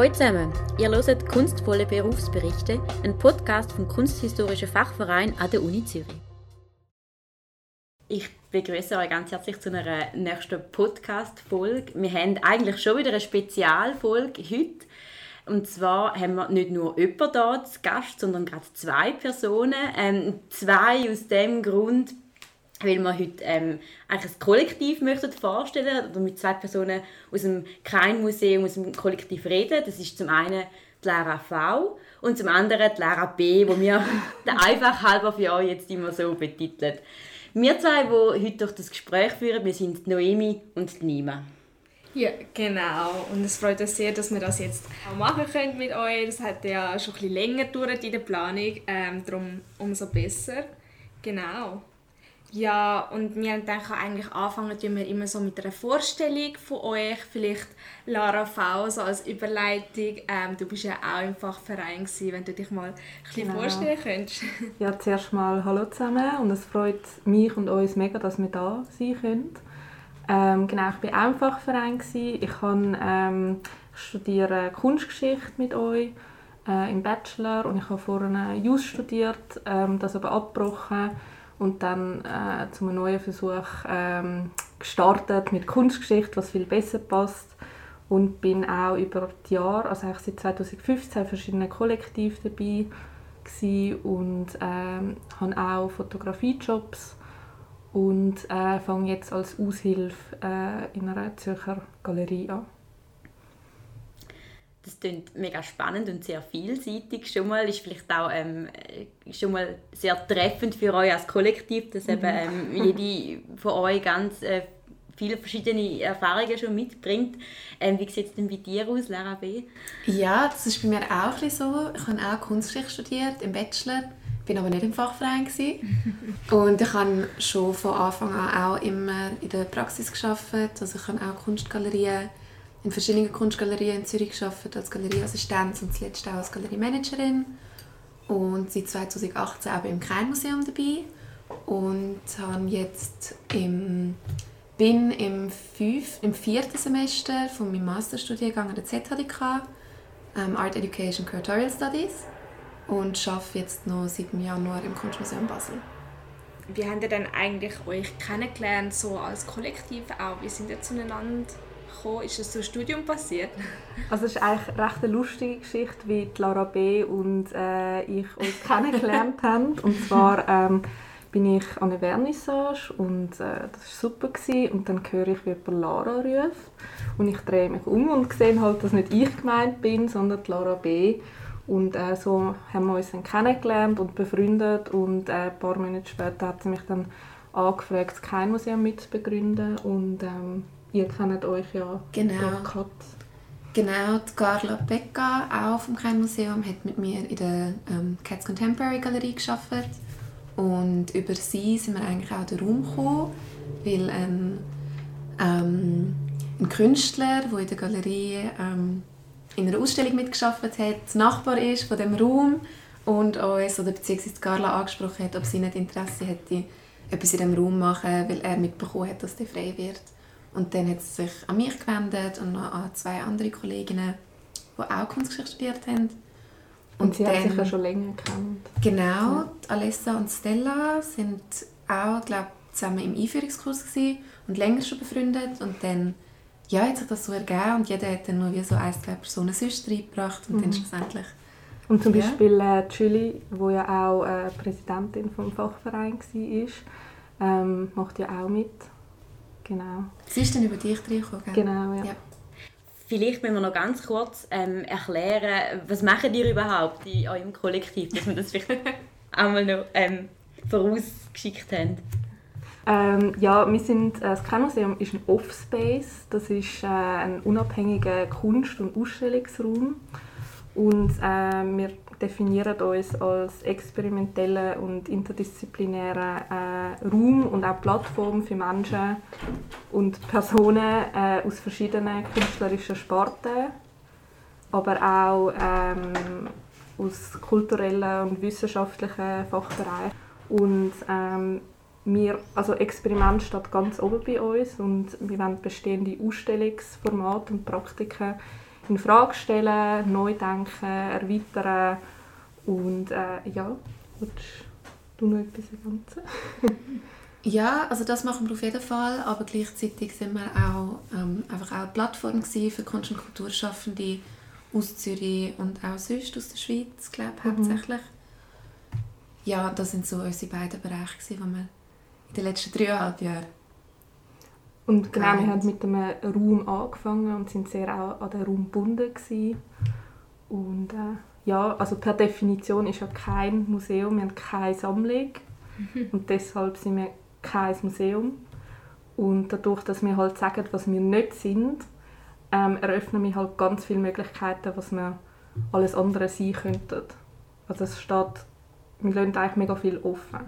Hallo zusammen, ihr hört Kunstvolle Berufsberichte, ein Podcast vom Kunsthistorischen Fachverein an der Uni Zürich. Ich begrüße euch ganz herzlich zu einer nächsten Podcast-Folge. Wir haben eigentlich schon wieder eine Spezialfolge heute. Und zwar haben wir nicht nur jemanden da zu Gast, sondern gerade zwei Personen. Ähm, zwei aus dem Grund, weil wir heute ähm, eigentlich ein Kollektiv möchten vorstellen oder mit zwei Personen aus dem Kleinmuseum, aus dem Kollektiv reden. Das ist zum einen die Lara V und zum anderen die Lara B, wo wir einfach halber für euch jetzt immer so betiteln. Wir zwei, die heute durch das Gespräch führen, wir sind Noemi und Nima. Ja, genau. Und es freut uns sehr, dass wir das jetzt auch machen können mit euch. Das hat ja schon ein bisschen länger gedauert in der Planung, ähm, darum umso besser. Genau. Ja, und wir haben gedacht, eigentlich anfangen wir immer so mit einer Vorstellung von euch. Vielleicht Lara V, so als Überleitung. Ähm, du bist ja auch im Fachverein, gewesen, wenn du dich mal ein bisschen genau. vorstellen könntest. Ja, zuerst mal Hallo zusammen und es freut mich und uns mega, dass wir da sein können. Ähm, genau, ich war auch im Fachverein. Gewesen. Ich habe, ähm, studiere Kunstgeschichte mit euch äh, im Bachelor und ich habe vorher Jus studiert, ähm, das aber abgebrochen und dann äh, zu einem neuen Versuch ähm, gestartet mit Kunstgeschichte, was viel besser passt und bin auch über die Jahre, also eigentlich seit 2015, verschiedene Kollektive dabei und ähm, habe auch Fotografiejobs und äh, fange jetzt als Aushilfe äh, in einer Zürcher Galerie an. Das klingt mega spannend und sehr vielseitig. Schon mal ist vielleicht auch ähm, schon mal sehr treffend für euch als Kollektiv, dass eben mhm. ähm, jede von euch ganz äh, viele verschiedene Erfahrungen schon mitbringt. Ähm, wie sieht es denn bei dir aus, Lara B? Ja, das ist bei mir auch ein so. Ich habe auch Kunstgeschichte studiert im Bachelor, bin aber nicht im Fachverein und ich habe schon von Anfang an auch immer in der Praxis geschafft. Also ich habe auch Kunstgalerien in verschiedenen Kunstgalerien in Zürich gearbeitet als Galerieassistenz und zuletzt auch als Galeriemanagerin und seit 2018 auch im Kleinmuseum dabei und habe jetzt im, bin im, fünf, im vierten Semester von meinem Masterstudiengang an der ZHDK ähm, Art Education Curatorial Studies und arbeite jetzt noch seit dem Januar im Kunstmuseum Basel. Wie habt ihr denn eigentlich euch kennengelernt, so als Kollektiv auch? Wie sind ihr zueinander gekommen? Ist das so Studium passiert? Also es ist eigentlich recht eine lustige Geschichte, wie Lara B. und äh, ich uns kennengelernt haben. Und zwar ähm, bin ich an einer Vernissage und äh, das war super. Gewesen. Und dann höre ich, wie jemand Lara ruft. Und ich drehe mich um und sehe halt, dass nicht ich gemeint bin, sondern Lara B. Und äh, so haben wir uns dann kennengelernt und befreundet. Und äh, ein paar Monate später hat sie mich dann angefragt, das Kein-Museum mitzubegründen. Und ähm, ihr kennt euch ja genau. durch Genau, die Carla Becca, auch vom Kleinmuseum, hat mit mir in der ähm, Cats Contemporary Galerie gearbeitet. Und über sie sind wir eigentlich auch in den Raum gekommen, weil ein, ähm, ein Künstler, der in der Galerie ähm, in einer Ausstellung mitgearbeitet hat, Nachbar ist von dem Raum und uns, oder beziehungsweise Carla angesprochen hat, ob sie nicht Interesse hätte, etwas in diesem Raum zu machen, weil er mitbekommen hat, dass der frei wird. Und dann hat sie sich an mich gewendet und noch an zwei andere Kolleginnen, die auch Kunstgeschichte studiert haben. Und, und sie dann, haben sich ja schon länger gekannt. Genau, ja. Alessa und Stella sind auch, glaube zusammen im Einführungskurs gewesen und länger schon befreundet. Und dann ja, hat sich das so ergeben und jeder hat dann noch wie so ein, zwei Personen sonst reingebracht und mhm. dann schlussendlich... Und zum Beispiel ja. äh, Julie, die ja auch äh, Präsidentin des Fachvereins war, ähm, macht ja auch mit Genau. Sie ist dann über dich reingekommen, Genau, ja. ja. Vielleicht müssen wir noch ganz kurz ähm, erklären, was machen ihr überhaupt in eurem Kollektiv, dass wir das vielleicht einmal noch ähm, vorausgeschickt haben. Ähm, ja, wir sind, äh, das Kernmuseum ist ein Offspace, das ist äh, ein unabhängiger Kunst- und Ausstellungsraum und äh, wir definieren uns als experimentellen und interdisziplinären äh, Raum und auch Plattform für Menschen und Personen äh, aus verschiedenen künstlerischen Sparten, aber auch ähm, aus kulturellen und wissenschaftlichen Fachbereichen. Und ähm, wir, also Experiment steht ganz oben bei uns und wir wollen bestehende Ausstellungsformate und Praktiken in Frage stellen, neu denken, erweitern und äh, ja, willst du noch etwas ergänzen? Ja, also das machen wir auf jeden Fall, aber gleichzeitig sind wir auch ähm, einfach auch eine Plattform für Kunst- und Kulturschaffende aus Zürich und auch sonst aus der Schweiz, glaube ich, mhm. hauptsächlich. Ja, das sind so unsere beiden Bereiche, die wir in den letzten dreieinhalb Jahren und genau, wir haben mit einem Raum angefangen und sind sehr auch an den Raum gebunden gewesen. Und äh, ja, also per Definition ist ja kein Museum, wir haben keine Sammlung mhm. und deshalb sind wir kein Museum. Und dadurch, dass wir halt sagen, was wir nicht sind, ähm, eröffnen wir halt ganz viele Möglichkeiten, was wir alles andere sein könnten. Also es steht, wir lassen eigentlich mega viel offen.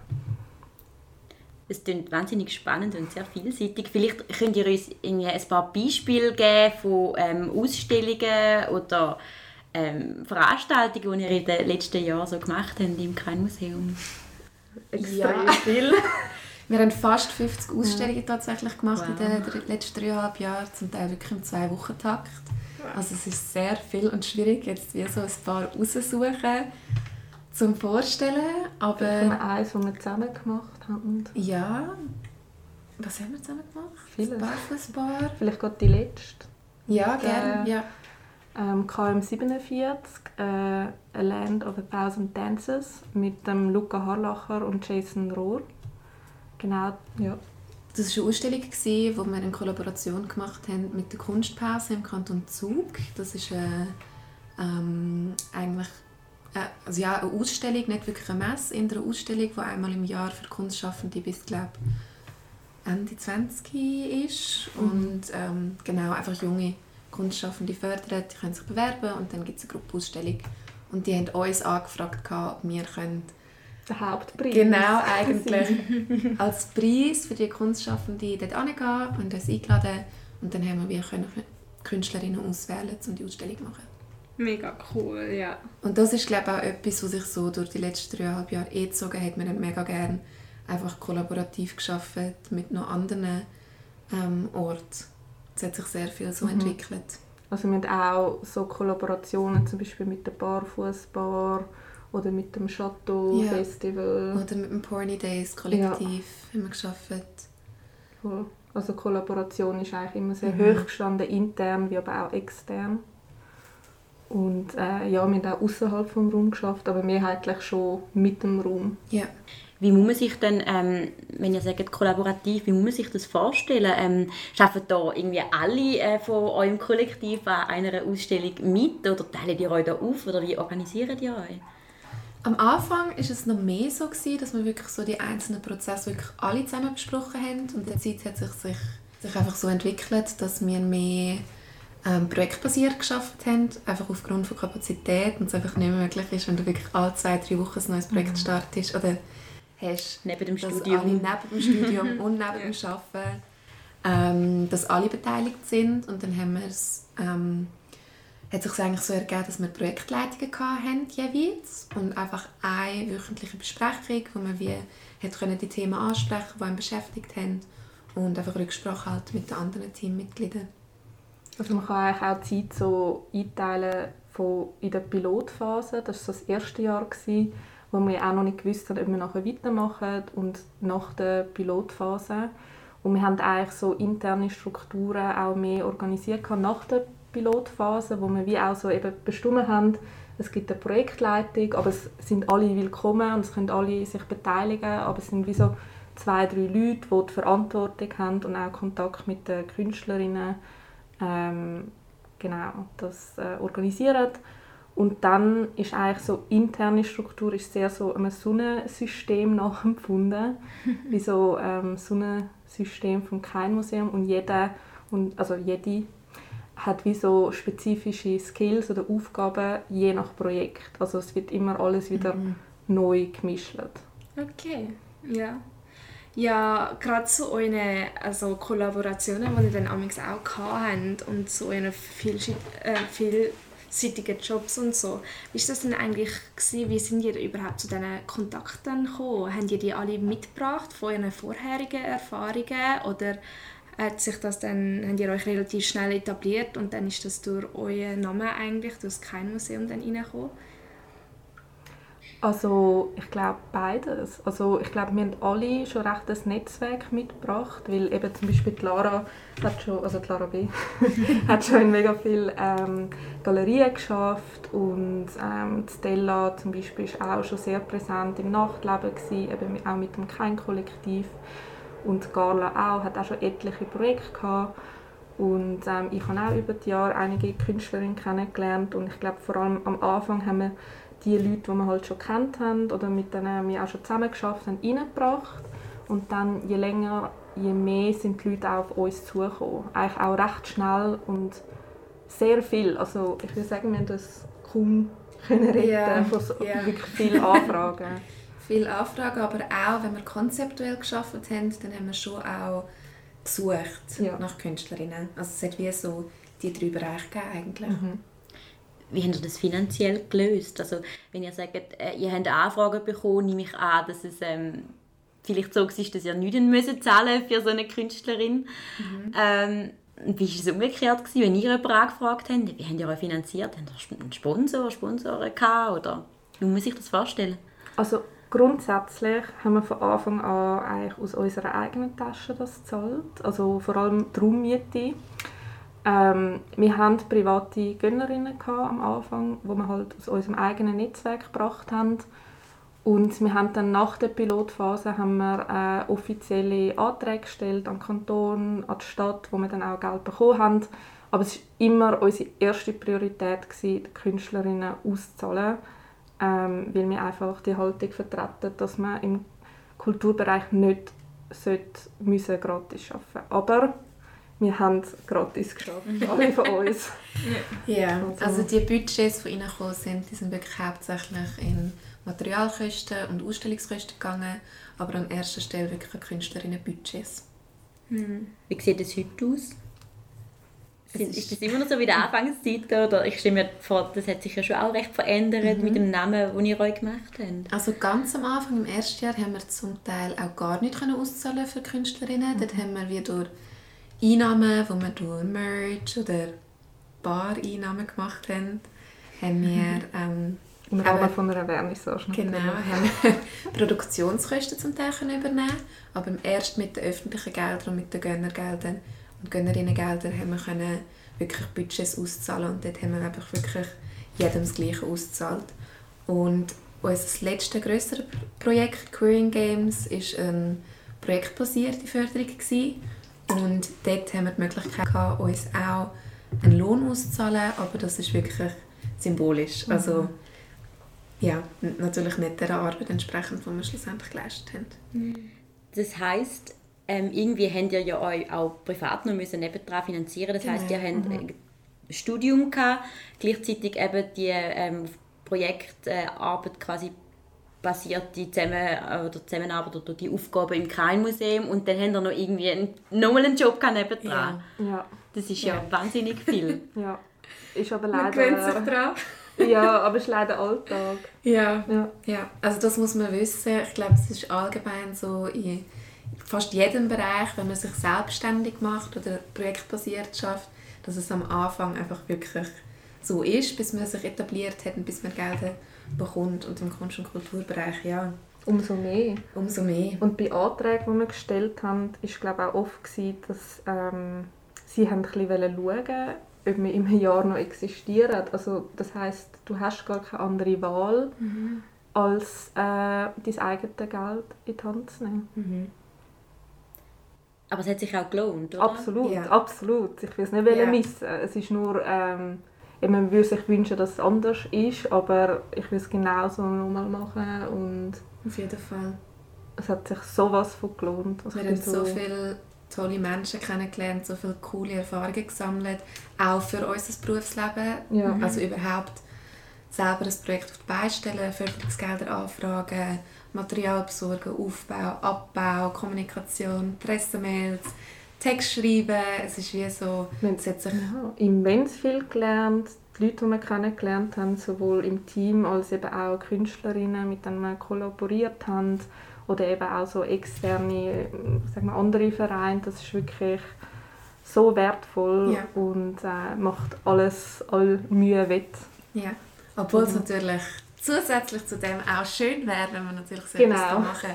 Es klingt wahnsinnig spannend und sehr vielseitig. Vielleicht könnt ihr uns ein paar Beispiele geben von ähm, Ausstellungen oder ähm, Veranstaltungen, die ihr in den letzten Jahren so gemacht habt im Kleinmuseum. Extrem ja. viel. Wir haben fast 50 Ausstellungen tatsächlich gemacht wow. in den letzten dreieinhalb Jahren, zum Teil wirklich im Zwei-Wochen-Takt. Also es ist sehr viel und schwierig, jetzt wie so ein paar raussuchen zum Vorstellen. Aber Vielleicht eins, das wir zusammen gemacht haben. Ja. Was haben wir zusammen gemacht? Vieles. Barfußbar. Vielleicht gerade die letzte. Ja, gerne. Äh, ja. Ähm, KM47, äh, A Land of a Thousand Dances mit dem Luca Harlacher und Jason Rohr. Genau, ja. Das war eine Ausstellung, wo wir eine Kollaboration gemacht haben mit der Kunstpause im Kanton Zug. Das ist äh, ähm, eigentlich also ja, eine Ausstellung, nicht wirklich eine Messe, in einer Ausstellung, die einmal im Jahr für Kunstschaffende bis glaube Ende 20 ist mhm. und ähm, genau einfach junge Kunstschaffende fördert, die können sich bewerben und dann gibt es eine Gruppenausstellung und die haben uns angefragt, ob wir können der Hauptpreis. Genau, eigentlich. als Preis für die Kunstschaffenden dort hingehen und uns eingeladen. Und dann haben wir können Künstlerinnen auswählen, um die Ausstellung zu machen. Mega cool, ja. Und das ist, glaube ich, auch etwas, was sich so durch die letzten dreieinhalb Jahre eh gezogen hat. Wir haben mega gerne einfach kollaborativ geschafft mit noch anderen ähm, Orten. Es hat sich sehr viel so mhm. entwickelt. Also wir haben auch so Kollaborationen, zum Beispiel mit der Barfußbar oder mit dem Chateau ja. Festival. Oder mit dem Porny Days Kollektiv ja. haben wir geschafft. Cool. Also Kollaboration ist eigentlich immer sehr mhm. hoch gestanden, intern wie aber auch extern. Und äh, ja, wir haben auch außerhalb des Raums geschafft, aber mehrheitlich schon mit dem Raum. Ja. Wie muss man sich denn, ähm, wenn ihr sagt kollaborativ, wie muss man sich das vorstellen? Ähm, schaffen da irgendwie alle äh, von eurem Kollektiv an einer Ausstellung mit oder teilt ihr euch da auf oder wie organisiert ihr euch? Am Anfang war es noch mehr so, gewesen, dass wir wirklich so die einzelnen Prozesse wirklich alle zusammen besprochen haben und der Zeit hat sich, sich, sich einfach so entwickelt, dass wir mehr ähm, projektbasiert geschafft haben, einfach aufgrund von Kapazität und es einfach nicht mehr möglich ist, wenn du wirklich alle zwei, drei Wochen ein neues Projekt mhm. startest oder hast. Neben dem Studium. Alle neben dem Studium und neben dem Arbeiten. Ähm, dass alle beteiligt sind und dann haben wir es ähm, hat sich eigentlich so ergeben, dass wir Projektleitungen hatten jeweils und einfach eine wöchentliche Besprechung, wo wir wie hat können die Themen ansprechen, die einen beschäftigt haben und einfach Rücksprache halt mit den anderen Teammitgliedern. Also man kann eigentlich auch die Zeit so einteilen von in der Pilotphase, das war das erste Jahr, gewesen, wo wir auch noch nicht gewusst haben, ob wir nachher weitermachen und nach der Pilotphase. Und wir haben eigentlich so interne Strukturen auch mehr organisiert nach der Pilotphase, wo wir wie auch so eben bestimmt haben, es gibt eine Projektleitung, aber es sind alle willkommen und es können alle sich beteiligen, aber es sind wie so zwei, drei Leute, die die Verantwortung haben und auch Kontakt mit den Künstlerinnen ähm, genau, das äh, organisieren. Und dann ist eigentlich so interne Struktur ist sehr so einem Sonnensystem nachempfunden, wie so ähm, Sonnensystem vom Kein-Museum und jeder und also jede hat wie so spezifische Skills oder Aufgaben je nach Projekt. Also es wird immer alles wieder mhm. neu gemischt. Okay, ja. Ja, gerade so eine also Kollaborationen, die ihr dann auch habt und so eine vielseit, äh, vielseitigen Jobs und so. Wie war das denn eigentlich gewesen? Wie sind ihr überhaupt zu diesen Kontakten gekommen? Haben ihr die alle mitgebracht von euren vorherigen Erfahrungen oder hat sich das dann, habt ihr euch relativ schnell etabliert und dann ist das durch euren Namen eigentlich, durch Kein-Museum dann reingekommen? Also ich glaube beides. Also ich glaube, wir haben alle schon recht ein Netzwerk mitgebracht, weil eben zum Beispiel die Lara hat schon, also Lara B, hat schon in mega viel ähm, Galerien geschafft und ähm, Stella zum Beispiel ist auch schon sehr präsent im Nachtleben gewesen, eben auch mit dem Kein-Kollektiv und Carla auch, hat auch schon etliche Projekte gehabt. Und ähm, ich habe auch über die Jahre einige Künstlerinnen kennengelernt und ich glaube vor allem am Anfang haben wir die Leute, die wir halt schon kennt haben oder mit denen wir auch schon zusammen geschafft haben, reingebracht. Und dann je länger, je mehr sind die Leute auch auf uns zugekommen. Eigentlich auch recht schnell und sehr viel. Also ich würde sagen, wir haben das kaum können retten yeah. von so yeah. wirklich vielen Anfragen. viele Anfragen, aber auch, wenn wir konzeptuell geschafft haben, dann haben wir schon auch gesucht ja. nach Künstlerinnen. Also es hat wie so die drei Bereiche gegeben eigentlich. Mhm. Wie habt ihr das finanziell gelöst? Also wenn ihr sagt, äh, ihr habt Anfragen bekommen, nehme ich an, dass es ähm, vielleicht so ist, dass ihr nichts müssen zahlen für so eine Künstlerin. Mhm. Ähm, wie war es umgekehrt, gewesen, wenn ihr jemanden angefragt habt? Wie habt ihr euch finanziert? Habt ihr einen Sponsor, Sponsoren gehabt? Oder wie muss sich das vorstellen? Also Grundsätzlich haben wir von Anfang an eigentlich aus unserer eigenen Tasche das gezahlt, also vor allem die Raummiete. Ähm, wir hatten private Gönnerinnen am Anfang, die wir halt aus unserem eigenen Netzwerk gebracht haben. Und wir haben dann nach der Pilotphase haben wir äh, offizielle Anträge gestellt an den Kanton, an die Stadt, wo wir dann auch Geld bekommen haben. Aber es war immer unsere erste Priorität, gewesen, die Künstlerinnen auszuzahlen ähm, weil wir einfach die Haltung vertreten, dass man im Kulturbereich nicht sollte, müssen gratis arbeiten müssen. Wir haben es gratis geschafft, alle von uns. ja, also, also die Budgets, die reingekommen sind, die sind wirklich hauptsächlich in Materialkosten und Ausstellungskosten gegangen, aber an erster Stelle wirklich Künstlerinnenbudgets. Mhm. Wie sieht es heute aus? ist das immer noch so wie der Anfangszeit? Oder ich stelle mir vor, das hat sich ja schon auch recht verändert mhm. mit dem Namen, den ihr euch gemacht habt. Also ganz am Anfang, im ersten Jahr, haben wir zum Teil auch gar nicht auszahlen für Künstlerinnen. Mhm. Dort haben wir wie durch Einnahmen, die wir durch Merch oder Bar-Einnahmen gemacht haben, haben wir... Ähm, Im Rahmen von einer Vernissage. Genau, haben wir Produktionskosten zum Teil übernehmen aber erst mit den öffentlichen Geldern und mit den Gönnergeldern und Gönnerinnengelder haben wir können wirklich Budgets auszahlen und dort haben wir einfach wirklich jedem das Gleiche ausgezahlt. Und unser letztes grösseres Projekt, Queering Games, war eine projektbasierte Förderung. Gewesen. Und dort haben wir die Möglichkeit, gehabt, uns auch einen Lohn auszuzahlen, aber das ist wirklich symbolisch. Mhm. Also, ja, natürlich nicht der Arbeit entsprechend, die wir schlussendlich geleistet haben. Das heisst, ähm, irgendwie habt ihr ja euch auch privat noch müssen nebendran finanzieren. Das heißt, genau. ihr habt mhm. ein Studium gehabt, gleichzeitig eben die ähm, Projektarbeit quasi basiert die Zusammen oder Zusammenarbeit oder die Aufgaben im Kleinmuseum und dann habt ihr noch irgendwie einen, nochmal einen Job nebendran. Ja. ja. Das ist ja, ja wahnsinnig viel. ja. Ist aber leider... Man gewöhnt sich dran. ja, aber es ist leider Alltag. Ja. ja. ja. Also das muss man wissen. Ich glaube, es ist allgemein so in fast jedem Bereich, wenn man sich selbstständig macht oder projektbasiert schafft, dass es am Anfang einfach wirklich so ist, bis man sich etabliert hat und bis man Gelder bekommt. Und im Kunst- und Kulturbereich, ja. Umso mehr. Umso mehr. Und bei Anträgen, die wir gestellt haben, war glaube auch oft, gewesen, dass ähm, sie haben ein bisschen schauen ob wir im Jahr noch existieren. Also das heißt, du hast gar keine andere Wahl, mhm. als äh, dein eigenes Geld in die Hand zu nehmen. Mhm. Aber es hat sich auch gelohnt, oder? Absolut, ja. absolut. Ich will es nicht ja. missen. Es ist nur, ähm, man würde sich wünschen, dass es anders ist, aber ich will es genauso nochmal machen und auf jeden Fall. Es hat sich sowas von gelohnt. Also Wir haben so, so viele tolle Menschen kennengelernt, so viele coole Erfahrungen gesammelt, auch für unser Berufsleben. Ja. Also überhaupt selber ein Projekt auf die Beine stellen, Förderungsgelder anfragen, Material besorgen, Aufbau, Abbau, Kommunikation, Pressemails, Text schreiben. Es ist wie so... Es hat sich ja, immens viel gelernt. Die Leute, die wir kennengelernt haben, sowohl im Team als eben auch Künstlerinnen, mit denen wir kollaboriert haben oder eben auch so externe, sagen wir, andere Vereine, das ist wirklich so wertvoll Ja. und äh, macht alles, all Mühe wett. Ja. Obwohl es Mhm. natürlich zusätzlich zu dem auch schön wäre, wenn man natürlich so Genau. etwas da machen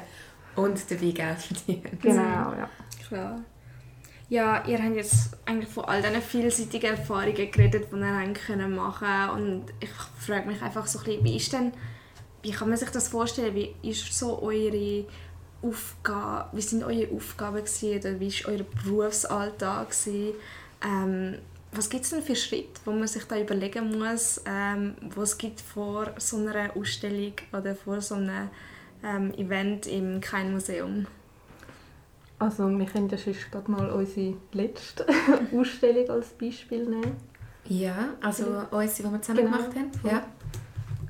und dabei Geld verdienen. Genau, ja. Klar. Ja, ihr habt jetzt eigentlich von all diesen vielseitigen Erfahrungen geredet, die ihr habt können machen und ich frage mich einfach so ein bisschen, wie ist denn, wie kann man sich das vorstellen, wie ist so eure Aufgabe, wie sind eure Aufgaben gewesen, oder wie ist euer Berufsalltag? Ähm, was gibt es denn für Schritte, wo man sich da überlegen muss, ähm, was es gibt vor so einer Ausstellung oder vor so einem ähm, Event im Kein Museum? Also wir können ja sonst gerade mal unsere letzte Ausstellung als Beispiel nehmen. Ja, also unsere, die wir zusammen Genau. gemacht haben. Ja.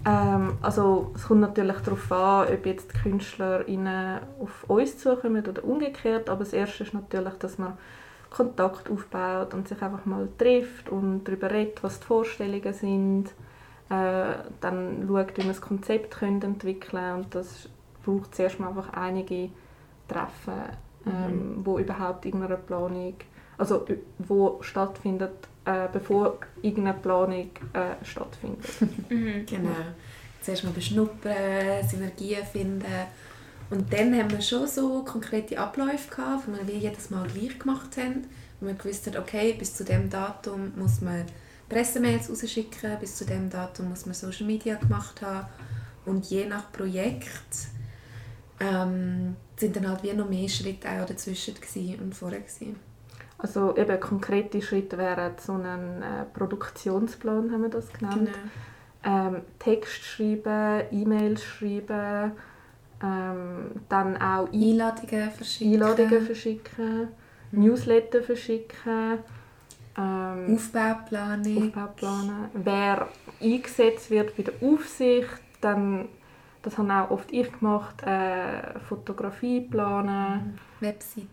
Ähm, also es kommt natürlich darauf an, ob jetzt die KünstlerInnen auf uns zukommen oder umgekehrt. Aber das Erste ist natürlich, dass man Kontakt aufbaut und sich einfach mal trifft und darüber redet, was die Vorstellungen sind. Äh, dann schaut, wie man das Konzept entwickeln kann. Und das braucht zuerst mal einfach einige Treffen, ähm, wo überhaupt irgendeine Planung, also wo stattfindet, äh, bevor irgendeine Planung äh, stattfindet. Genau. Zuerst mal beschnuppern, Synergien finden. Und dann haben wir schon so konkrete Abläufe gehabt, die wir wie jedes Mal gleich gemacht haben. Wo wir gewusst haben, okay, bis zu dem Datum muss man Pressemails rausschicken, bis zu dem Datum muss man Social Media gemacht haben. Und je nach Projekt ähm, sind dann halt wie noch mehr Schritte auch dazwischen und vorher gewesen. Also eben konkrete Schritte wären so ein äh, Produktionsplan, haben wir das genannt. Genau. Ähm, Text schreiben, E-Mails schreiben, ähm, dann auch I Einladungen verschicken. Einladungen verschicken, Newsletter verschicken, ähm, Aufbauplanung. Aufbau planen. Wer eingesetzt wird bei der Aufsicht, dann, das habe auch oft ich gemacht, äh, Fotografie planen. Webseite.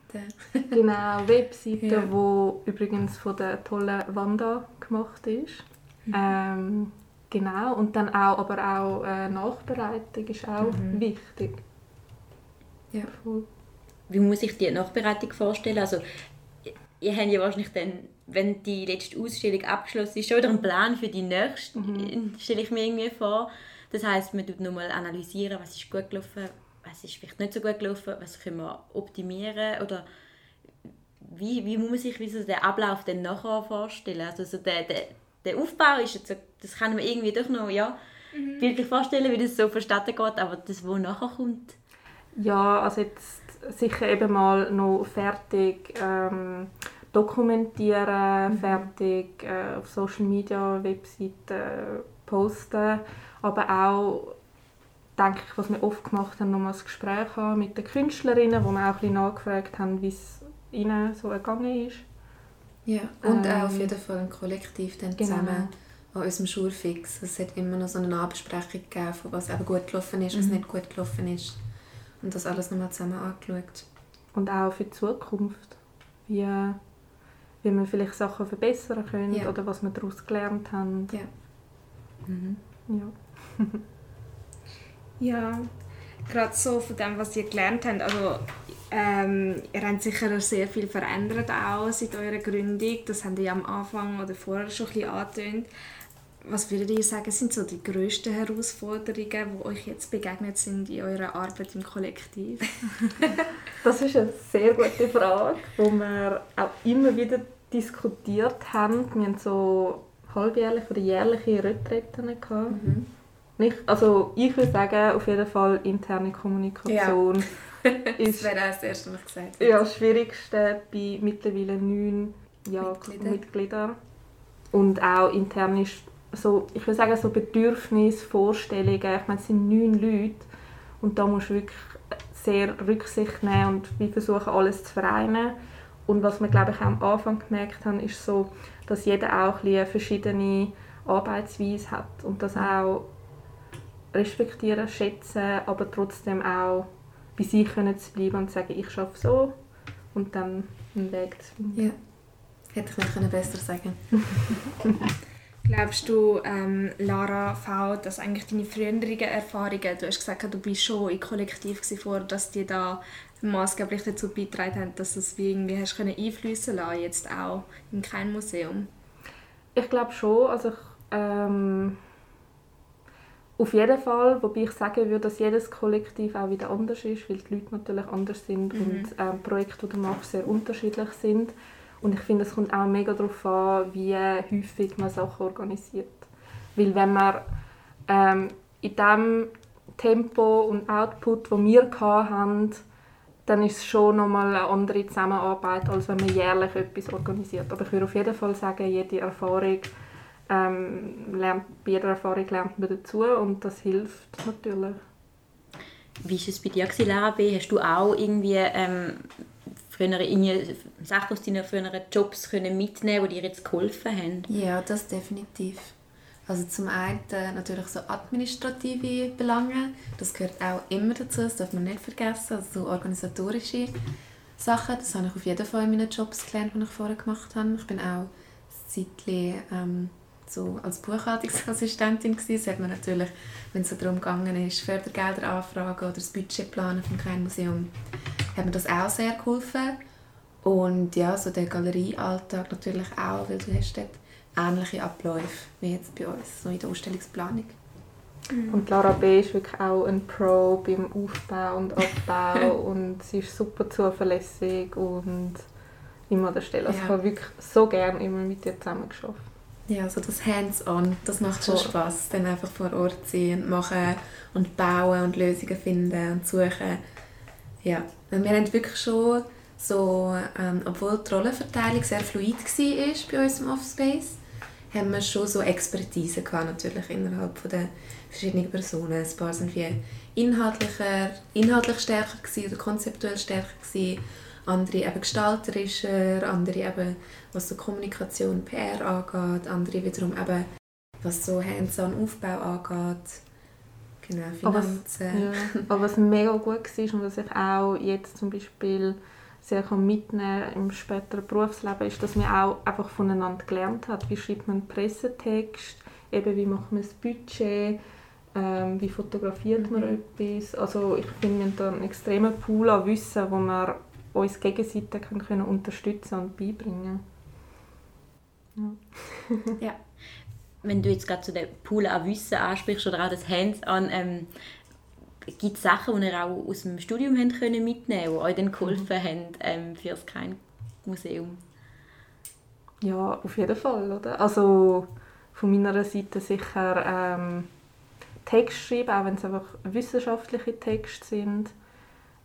Genau, Webseite, Ja. wo übrigens von der tollen Wanda gemacht ist. Mhm. Ähm, genau, und dann auch, aber auch äh, Nachbereitung ist auch Mhm. wichtig. Ja. Voll. Wie muss ich die Nachbereitung vorstellen? Also, ihr habt ja wahrscheinlich dann, wenn die letzte Ausstellung abgeschlossen ist, schon wieder einen Plan für die nächste, stelle ich mir irgendwie vor. Das heißt, man tut nochmal analysieren, was ist gut gelaufen, was ist vielleicht nicht so gut gelaufen, was können wir optimieren oder wie, wie muss man sich wie so den Ablauf dann nachher vorstellen? Also so der, der, der Aufbau ist jetzt so, das kann man irgendwie doch noch ja, bildlich vorstellen, wie das so vonstatten geht, aber das, was nachher kommt, Ja, also jetzt sicher eben mal noch fertig ähm, dokumentieren, fertig äh, auf Social Media, Webseiten posten, aber auch denke ich, was wir oft gemacht haben, nochmal ein Gespräch haben mit den Künstlerinnen, wo wir auch ein bisschen nachgefragt haben, wie es ihnen so ergangen ist. Ja, und Ähm, auch auf jeden Fall ein Kollektiv dann genau. zusammen an unserem Schulfix. Es hat immer noch so eine Nachbesprechung gegeben, von was eben gut gelaufen ist, was Mhm. nicht gut gelaufen ist. Und das alles nochmal zusammen angeschaut. Und auch für die Zukunft, wie, wie wir vielleicht Sachen verbessern können Ja. oder was wir daraus gelernt haben. Ja. Ja. Ja, gerade so von dem, was ihr gelernt habt. Also, ähm, ihr habt sicher sehr viel verändert auch seit eurer Gründung. Das habt ihr ja am Anfang oder vorher schon ein bisschen angetönt. Was würdet ihr sagen, sind so die grössten Herausforderungen, die euch jetzt begegnet sind in eurer Arbeit im Kollektiv? Das ist eine sehr gute Frage, die wir auch immer wieder diskutiert haben. Wir hatten so halbjährliche oder jährliche Retretten. gehabt. Nicht, also ich würde sagen, auf jeden Fall interne Kommunikation Das ist wäre auch das Erste, was ich gesagt habe. ja, das Schwierigste bei mittlerweile neun ja, Mitglieder. Mitgliedern. Und auch intern ist so, ich würde sagen, so Bedürfnisse, Vorstellungen, ich meine, es sind neun Leute und da musst du wirklich sehr Rücksicht nehmen und wir versuchen alles zu vereinen. Und was wir, glaube ich, auch am Anfang gemerkt haben, ist so, dass jeder auch ein verschiedene Arbeitsweise hat und das auch respektieren, schätzen, aber trotzdem auch bei sich können zu bleiben und zu sagen, ich arbeite so und dann einen Weg zu finden. Ja. Hätte ich nicht können besser sagen Glaubst du, ähm, Lara V, dass eigentlich deine früheren Erfahrungen, du hast gesagt, du bist schon im Kollektiv vor, dass die da maßgeblich dazu beigetragen haben, dass du es wie irgendwie hast können einfließen lassen, jetzt auch in kein Museum? Ich glaube schon, also ich, ähm, auf jeden Fall, wobei ich sagen würde, dass jedes Kollektiv auch wieder anders ist, weil die Leute natürlich anders sind mhm. und ähm, Projekte, die du machst, sehr unterschiedlich sind. Und ich finde, es kommt auch mega darauf an, wie häufig man Sachen organisiert. Weil wenn man ähm, in dem Tempo und Output, das wir hatten, dann ist es schon nochmal eine andere Zusammenarbeit, als wenn man jährlich etwas organisiert. Aber ich würde auf jeden Fall sagen, jede Erfahrung ähm, lernt, bei jeder Erfahrung lernt man dazu und das hilft natürlich. Wie war es bei dir, Lara B? Hast du auch irgendwie ähm, früher Sachen aus deinen früheren Jobs können mitnehmen die dir jetzt geholfen haben? Ja, das definitiv. Also zum einen äh, natürlich so administrative Belange, das gehört auch immer dazu, das darf man nicht vergessen, also so organisatorische Sachen, das habe ich auf jeden Fall in meinen Jobs gelernt, die ich vorher gemacht habe. Ich bin auch ein Zeitchen ähm, so als Buchhaltungsassistentin gewesen. Das hat man natürlich, wenn es darum gegangen ist, Fördergelder anfragen oder das Budget planen vom Kleinmuseum, hat mir das auch sehr geholfen. Und ja, so der Galeriealltag natürlich auch, weil du hast dort ähnliche Abläufe wie jetzt bei uns, so in der Ausstellungsplanung. Mhm. Und Lara B. ist wirklich auch ein Pro beim Aufbau und Abbau und sie ist super zuverlässig und immer an der Stelle. Also ja. Ich habe wirklich so gerne immer mit ihr zusammen geschafft. Ja, so das Hands-on, das macht schon Spaß, dann einfach vor Ort sein und machen und bauen und Lösungen finden und suchen. Ja, und wir haben wirklich schon so, ähm, obwohl die Rollenverteilung sehr fluid war bei uns im Offspace, haben wir schon so Expertise gehabt, natürlich innerhalb von der verschiedenen Personen. Ein paar sind wie inhaltlicher, inhaltlich stärker gewesen, oder konzeptuell stärker gewesen, andere eben gestalterischer, andere eben was so Kommunikation, PR angeht, andere wiederum eben was so Hands-on-Aufbau angeht. Genau, Finanzen. Aber was, ja, aber was mega gut war und was ich auch jetzt zum Beispiel sehr mitnehmen im späteren Berufsleben, ist, dass man auch einfach voneinander gelernt hat. Wie schreibt man einen Pressetext, eben wie macht man das Budget, ähm, wie fotografiert man mhm. etwas. Also ich finde, wir haben da einen extremen Pool an Wissen, wo wir uns gegenseitig können unterstützen und beibringen ja. ja. Wenn du jetzt gerade zu dem Pool an Wissen ansprichst oder auch das Hands-on, ähm, gibt es Sachen, die ihr auch aus dem Studium habt können mitnehmen die euch dann geholfen mhm. haben ähm, für das Kein-Museum? Ja, auf jeden Fall. Oder? Also von meiner Seite sicher ähm, Text schreiben, auch wenn es einfach wissenschaftliche Texte sind.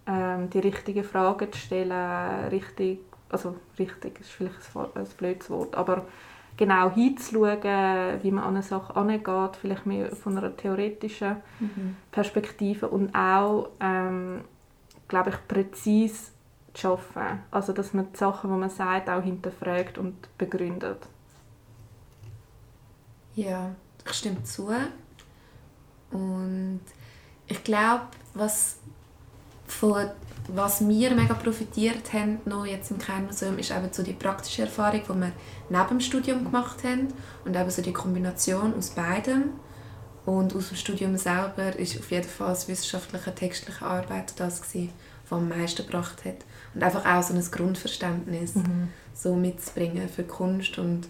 Ähm, die richtigen Fragen zu stellen, richtig, also richtig ist vielleicht ein, ein blödes Wort, aber genau hinzuschauen, wie man an eine Sache angeht, vielleicht mehr von einer theoretischen mhm. Perspektive und auch, ähm, glaube ich, präzise zu arbeiten. Also, dass man die Sachen, die man sagt, auch hinterfragt und begründet. Ja, ich stimme zu. Und ich glaube, was von was wir mega profitiert haben, noch jetzt im Kernmuseum, ist eben so die praktische Erfahrung, die wir neben dem Studium gemacht haben und eben so die Kombination aus beidem. Und aus dem Studium selber ist auf jeden Fall das wissenschaftliche, textliche Arbeit das gewesen, was am meisten gebracht hat. Und einfach auch so ein Grundverständnis mhm. so mitzubringen für Kunst und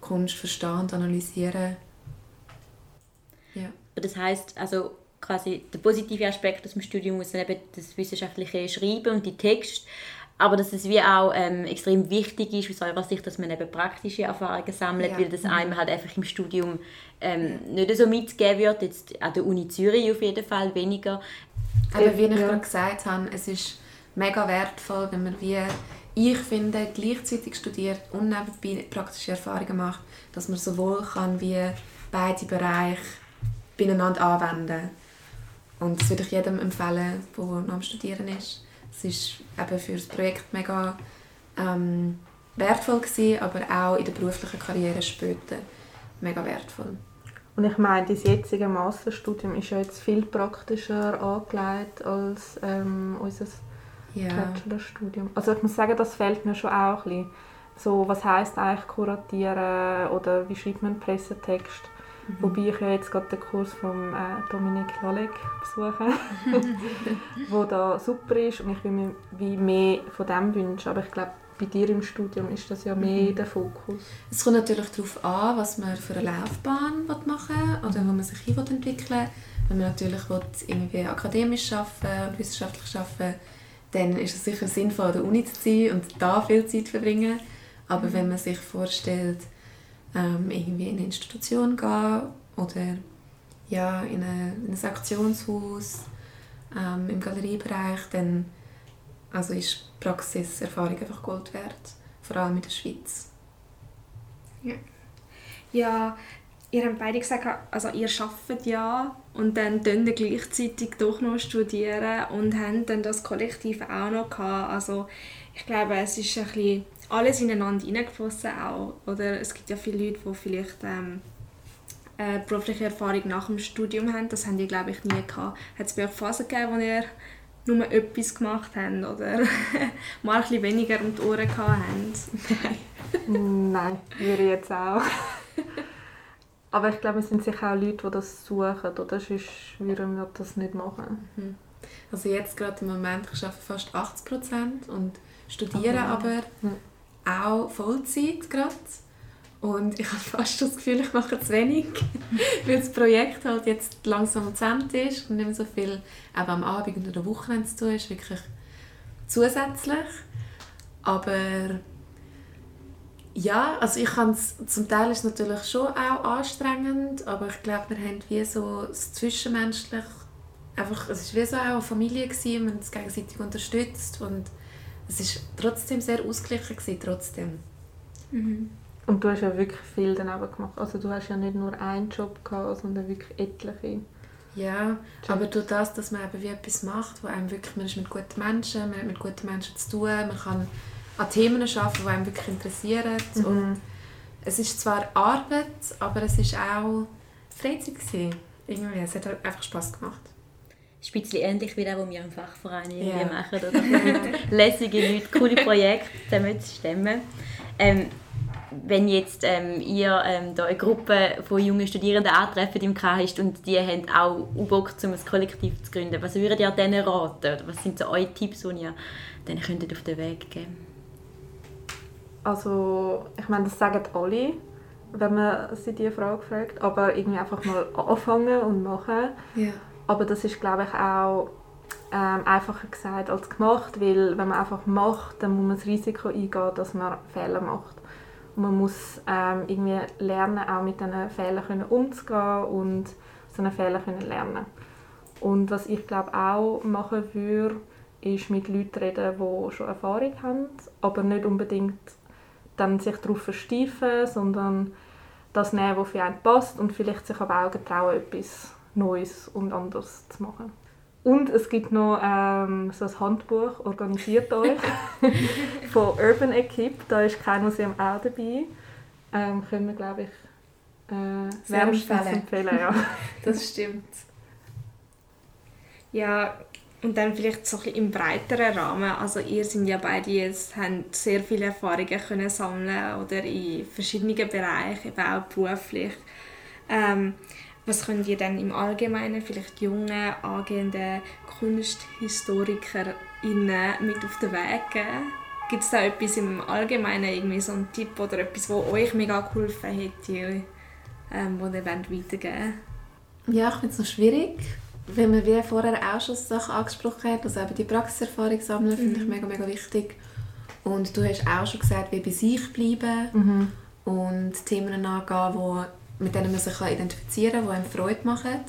Kunst verstehen und analysieren. Ja. Das heißt also quasi der positive Aspekt aus dem Studium dann eben das wissenschaftliche Schreiben und die Text aber dass es wie auch ähm, extrem wichtig ist aus eurer Sicht, dass man eben praktische Erfahrungen sammelt, ja. weil das einem halt einfach im Studium ähm, nicht so mitgegeben wird, jetzt an der Uni Zürich auf jeden Fall weniger. Aber wie ich ja. gerade gesagt habe, es ist mega wertvoll, wenn man wie ich finde, gleichzeitig studiert und nebenbei praktische Erfahrungen macht, dass man sowohl kann wie beide Bereiche beieinander anwenden und das würde ich jedem empfehlen, der noch am Studieren ist. Es war eben für das Projekt mega ähm, wertvoll, gewesen, aber auch in der beruflichen Karriere später mega wertvoll. Und ich meine, das jetzige Masterstudium ist ja jetzt viel praktischer angelegt als ähm, unser ja. Bachelorstudium. Also ich muss sagen, das fällt mir schon auch ein bisschen. so, was heißt eigentlich kuratieren oder wie schreibt man einen Pressetext. Mhm. Wobei ich ja jetzt gerade den Kurs von äh, Dominik Lalek besuche, wo da super ist und ich will mir wie mehr von dem wünschen. Aber ich glaube, bei dir im Studium ist das ja mehr mhm. der Fokus. Es kommt natürlich darauf an, was man für eine Laufbahn machen will oder wo man sich hin entwickeln will. Wenn man natürlich will, irgendwie akademisch arbeiten und wissenschaftlich arbeiten dann ist es sicher sinnvoll, an der Uni zu sein und da viel Zeit zu verbringen. Aber mhm. wenn man sich vorstellt, ähm, irgendwie in eine Institution gehen oder ja, in, eine, in ein Aktionshaus ähm, im Galeriebereich, dann also ist Praxiserfahrung einfach Gold wert, vor allem in der Schweiz. Ja, ja ihr habt beide gesagt, also ihr arbeitet ja und dann dann gleichzeitig doch noch studieren und haben dann das Kollektiv auch noch gehabt. Also ich glaube, es ist ein bisschen alles ineinander hineingeflossen auch. Oder es gibt ja viele Leute, die vielleicht ähm, äh, berufliche Erfahrung nach dem Studium haben. Das haben die, glaube ich, nie gehabt. Hat es bei euch Phasen gegeben, wo ihr nur etwas gemacht habt oder mal ein bisschen weniger um die Ohren gehabt habt? Nein, würde ich jetzt auch. Aber ich glaube, es sind sicher auch Leute, die das suchen, oder sonst würden wir das nicht machen. Mhm. Also jetzt gerade im Moment, ich arbeite fast 80 Prozent und studiere okay. aber auch Vollzeit gerade. Und ich habe fast das Gefühl, ich mache zu wenig, weil das Projekt halt jetzt langsam am Ende ist und nicht mehr so viel eben am Abend oder der Wochenende zu tun ist, wirklich zusätzlich. Aber ja, also ich kann zum Teil ist es natürlich schon auch anstrengend, aber ich glaube, wir haben wie so das Zwischenmenschliche, einfach, es war wie so auch eine Familie, gewesen, wir haben uns gegenseitig unterstützt und es war trotzdem sehr ausgeglichen, gewesen, trotzdem. Mhm. Und du hast ja wirklich viel daneben gemacht. Also du hast ja nicht nur einen Job gehabt, sondern wirklich etliche. Ja, Jobs. aber durch das, dass man eben wie etwas macht, wo einem wirklich, man ist mit guten Menschen, man hat mit guten Menschen zu tun, man kann an Themen arbeiten, die einem wirklich interessieren. Mhm. Und es ist zwar Arbeit, aber es ist auch Freizeit gewesen. Irgendwie, es hat halt einfach Spass gemacht ist ein bisschen ähnlich wie das, was wir im Fachverein yeah. machen. Oder lässige Leute, coole Projekte zusammen zu stemmen. Ähm, wenn jetzt ähm, ihr ähm, da eine Gruppe von jungen Studierenden antreffen im KHIST und die haben auch Bock, um ein Kollektiv zu gründen, was würdet ihr denen raten? Oder was sind so eure Tipps, die ihr denen könntet auf den Weg geben Also, ich meine, das sagen alle, wenn man sie diese Frage fragt, aber irgendwie einfach mal anfangen und machen. Yeah. Aber das ist, glaube ich, auch ähm, einfacher gesagt als gemacht, weil wenn man einfach macht, dann muss man das Risiko eingehen, dass man Fehler macht. Und man muss ähm, irgendwie lernen, auch mit diesen Fehlern können umzugehen und aus diesen Fehlern können lernen. Und was ich glaube auch machen würde, ist mit Leuten reden, die schon Erfahrung haben, aber nicht unbedingt dann sich darauf versteifen, sondern das nehmen, was für einen passt und vielleicht sich aber auch getrauen, etwas Neues und anders zu machen. Und es gibt noch ähm, so ein Handbuch, organisiert euch, von Urban Equip. Da ist kein Museum auch dabei. Ähm, können wir, glaube ich, äh, wärmstens empfehlen. Ja. das stimmt. Ja, und dann vielleicht so ein bisschen im breiteren Rahmen. Also ihr sind ja beide jetzt, haben sehr viele Erfahrungen können sammeln oder in verschiedenen Bereichen, eben auch beruflich. Ähm, was könnt ihr dann im Allgemeinen vielleicht junge, angehende KunsthistorikerInnen mit auf den Weg geben? Gibt es da etwas im Allgemeinen, irgendwie so einen Tipp oder etwas, was euch mega geholfen hätte, ähm, wo ihr weitergeben Ja, ich finde es noch schwierig, weil man wie vorher auch schon Sachen angesprochen hat, also eben die Praxiserfahrung sammeln, finde mhm. ich mega, mega wichtig. Und du hast auch schon gesagt, wie bei sich bleiben mhm. und Themen angehen, die mit denen man sich identifizieren kann, die einem Freude machen.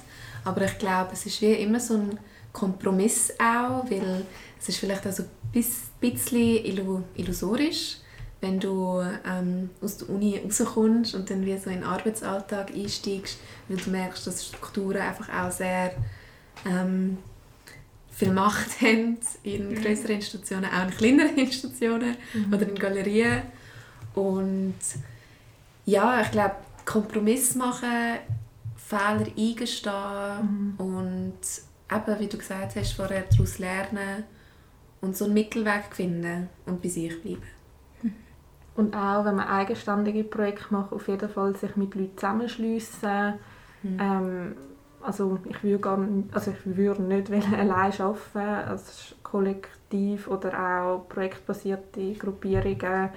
Aber ich glaube, es ist wie immer so ein Kompromiss auch, weil es ist vielleicht auch so ein bisschen illusorisch, wenn du ähm, aus der Uni rauskommst und dann wie so in den Arbeitsalltag einsteigst, weil du merkst, dass Strukturen einfach auch sehr ähm, viel Macht haben in mhm. größeren Institutionen, auch in kleineren Institutionen mhm. oder in Galerien. Und ja, ich glaube, Kompromiss machen, Fehler eingestehen mhm. und eben, wie du gesagt hast, vorher daraus lernen und so einen Mittelweg finden und bei sich bleiben. Und auch, wenn man eigenständige Projekte macht, auf jeden Fall sich mit Leuten zusammenschliessen. Mhm. Ähm, also ich würde, gar nicht, also ich würde nicht allein arbeiten, als Kollektiv oder auch projektbasierte Gruppierungen.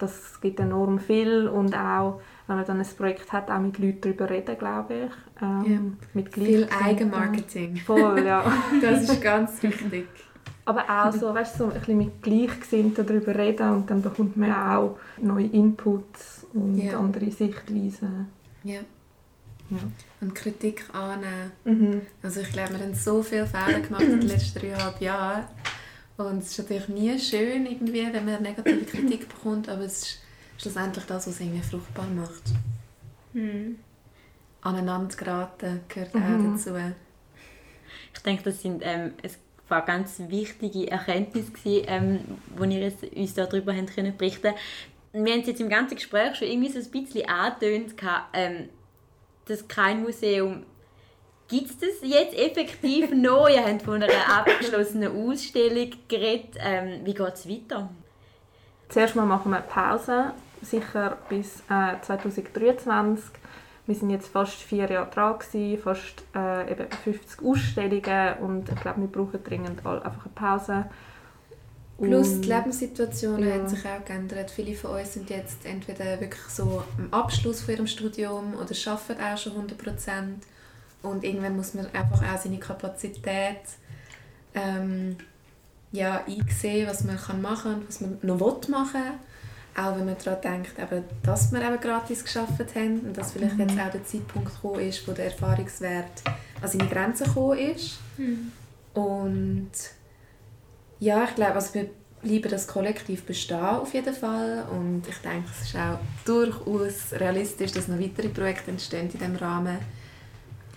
Das gibt enorm viel und auch, wenn man dann ein Projekt hat, auch mit Leuten darüber reden, glaube ich. Ähm, ja. mit viel Eigenmarketing. Voll, ja. das ist ganz wichtig. Aber auch so, weißt, so ein bisschen mit Gleichgesinnten darüber reden und dann bekommt man auch neue Inputs und ja. andere Sichtweisen. Ja. ja. Und Kritik annehmen. Mhm. Also ich glaube, wir haben so viele Fehler gemacht in den letzten dreieinhalb Jahren. Und es ist natürlich nie schön, irgendwie, wenn man negative Kritik bekommt, aber es ist schlussendlich das, was es irgendwie fruchtbar macht. Mhm. Aneinander geraten gehört mhm. auch dazu. Ich denke, das sind ähm, es war ganz wichtige Erkenntnis gewesen, ähm, wo ihr jetzt uns darüber haben können berichten. Wir haben es jetzt im ganzen Gespräch schon irgendwie so ein bisschen angetönt, ähm, das kein Museum Gibt es das jetzt effektiv noch? Ihr habt von einer abgeschlossenen Ausstellung geredet. Ähm, wie geht es weiter? Zuerst mal machen wir eine Pause, sicher bis äh, 2023. Wir sind jetzt fast vier Jahre dran, gewesen, fast äh, eben 50 Ausstellungen und ich glaube, wir brauchen dringend einfach eine Pause. Plus die Lebenssituation ja. hat sich auch geändert. Viele von uns sind jetzt entweder wirklich so am Abschluss von ihrem Studium oder arbeiten auch schon 100 Und irgendwann muss man einfach auch seine Kapazität ähm, ja, einsehen, was man machen kann und was man noch machen will. Auch wenn man daran denkt, eben, dass wir eben gratis geschafft haben und dass vielleicht mhm. jetzt auch der Zeitpunkt gekommen ist, wo der Erfahrungswert an seine Grenzen gekommen ist. Mhm. Und ja, ich glaube, also wir bleiben das Kollektiv bestehen auf jeden Fall und ich denke, es ist auch durchaus realistisch, dass noch weitere Projekte entstehen in diesem Rahmen.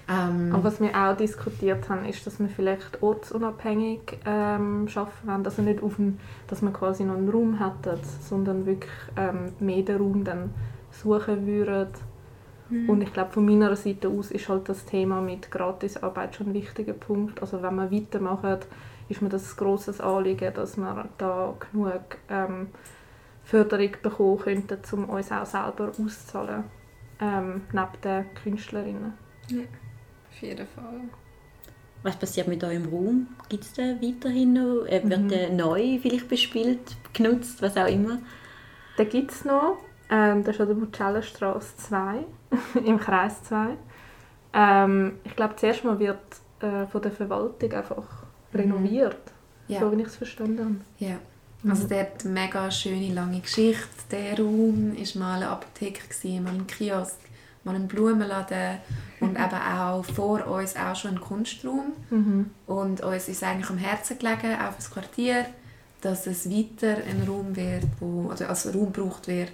Ähm, und was wir auch diskutiert haben, ist, dass wir vielleicht ortsunabhängig ähm, arbeiten wollen. Also nicht auf dem, dass man quasi noch einen Raum hätte, sondern wirklich ähm, mehr den Raum dann suchen würden. Mhm. Und ich glaube, von meiner Seite aus ist halt das Thema mit Gratisarbeit schon ein wichtiger Punkt. Also wenn man weitermacht, ist mir das ein grosses Anliegen, dass wir da genug ähm, Förderung bekommen könnten, um uns auch selber auszuzahlen, ähm, neben den Künstlerinnen. Ja jeden Fall. Was passiert mit eurem Raum? Gibt es den weiterhin noch? Äh, wird mhm. der neu vielleicht bespielt, genutzt, was auch immer? Den gibt es noch. Ähm, das ist an der Mucellenstraße 2, im Kreis 2. Ähm, ich glaube, zuerst mal wird äh, von der Verwaltung einfach mhm. renoviert, ja. so wie ich es verstanden habe. Ja. Also der hat eine mega schöne, lange Geschichte. Der Raum war mal eine Apotheke, mal ein Kiosk mal einen Blumenladen und eben auch vor uns auch schon einen Kunstraum. Mhm. Und uns ist eigentlich am Herzen gelegen, auch fürs Quartier, dass es weiter ein Raum wird, wo, also als Raum gebraucht wird,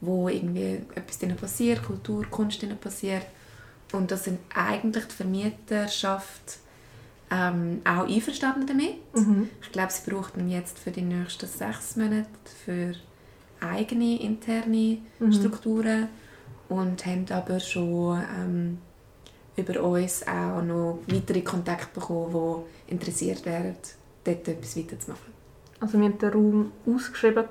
wo irgendwie etwas drin passiert, Kultur, Kunst drin passiert. Und das sind eigentlich die Vermieterschaft ähm, auch einverstanden damit. Mhm. Ich glaube, sie brauchten jetzt für die nächsten sechs Monate für eigene interne mhm. Strukturen und haben aber schon ähm, über uns auch noch weitere Kontakte bekommen, die interessiert wären, dort etwas weiterzumachen. Also wir haben den Raum ausgeschrieben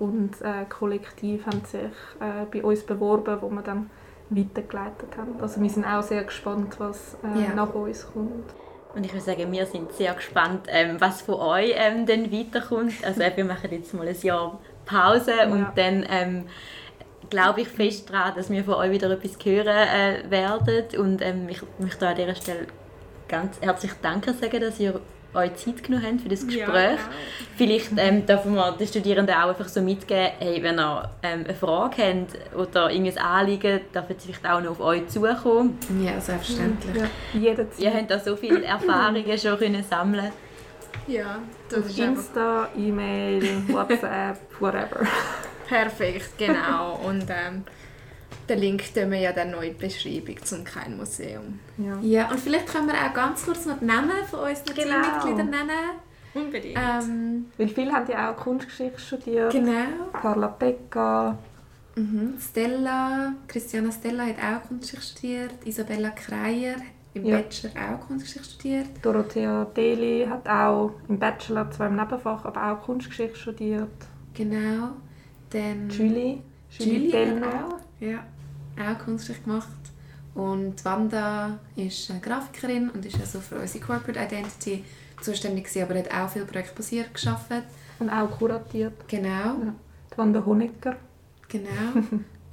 und äh, Kollektiv haben sich äh, bei uns beworben, wo wir dann weitergeleitet haben. Also wir sind auch sehr gespannt, was äh, ja. nach uns kommt. Und ich würde sagen, wir sind sehr gespannt, ähm, was von euch ähm, dann weiterkommt. Also wir machen jetzt mal ein Jahr Pause ja. und dann ähm, glaube ich fest daran, dass wir von euch wieder etwas hören äh, werden. Und ähm, ich möchte an dieser Stelle ganz herzlich Danke sagen, dass ihr euch Zeit genommen habt für das Gespräch. Ja, genau. Vielleicht ähm, dürfen wir den Studierenden auch einfach so mitgeben, hey, wenn ihr ähm, eine Frage habt oder irgendein Anliegen, dürfen sie vielleicht auch noch auf euch zukommen. Ja, selbstverständlich. Ja, jederzeit. Ihr habt da so viele Erfahrungen schon können sammeln Ja, das auf ist Insta, E-Mail, WhatsApp, whatever. Perfekt, genau. Und ähm, den Link tun wir ja dann neu in die Beschreibung zum Kein Museum. Ja. ja, und vielleicht können wir auch ganz kurz noch die Namen von unseren genau. Teammitgliedern nennen. Unbedingt. Ähm, Weil viele haben ja auch Kunstgeschichte studiert. Genau. Carla Pecca. Mhm. Stella, Christiana Stella hat auch Kunstgeschichte studiert. Isabella Kreier im ja. Bachelor auch Kunstgeschichte studiert. Dorothea Deli hat auch im Bachelor, zwar im Nebenfach, aber auch Kunstgeschichte studiert. Genau. Dann Julie. Julie hat auch, ja, auch Kunstgeschichte gemacht. Und Wanda ist eine Grafikerin und ist also für unsere Corporate Identity zuständig gewesen, aber hat auch viel projektbasiert geschafft. Und auch kuratiert. Genau, Ja. Die Wanda Honecker. genau.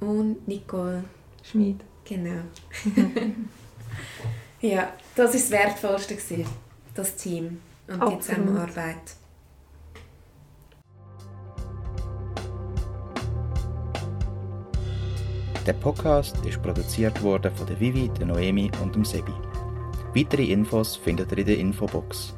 Und Nicole, Schmid. genau. ja, das ist das Wertvollste gewesen, das Team und die Absolut. Zusammenarbeit. Der Podcast ist produziert worden von der Vivi, der Noemi und dem Sebi. Weitere Infos findet ihr in der Infobox.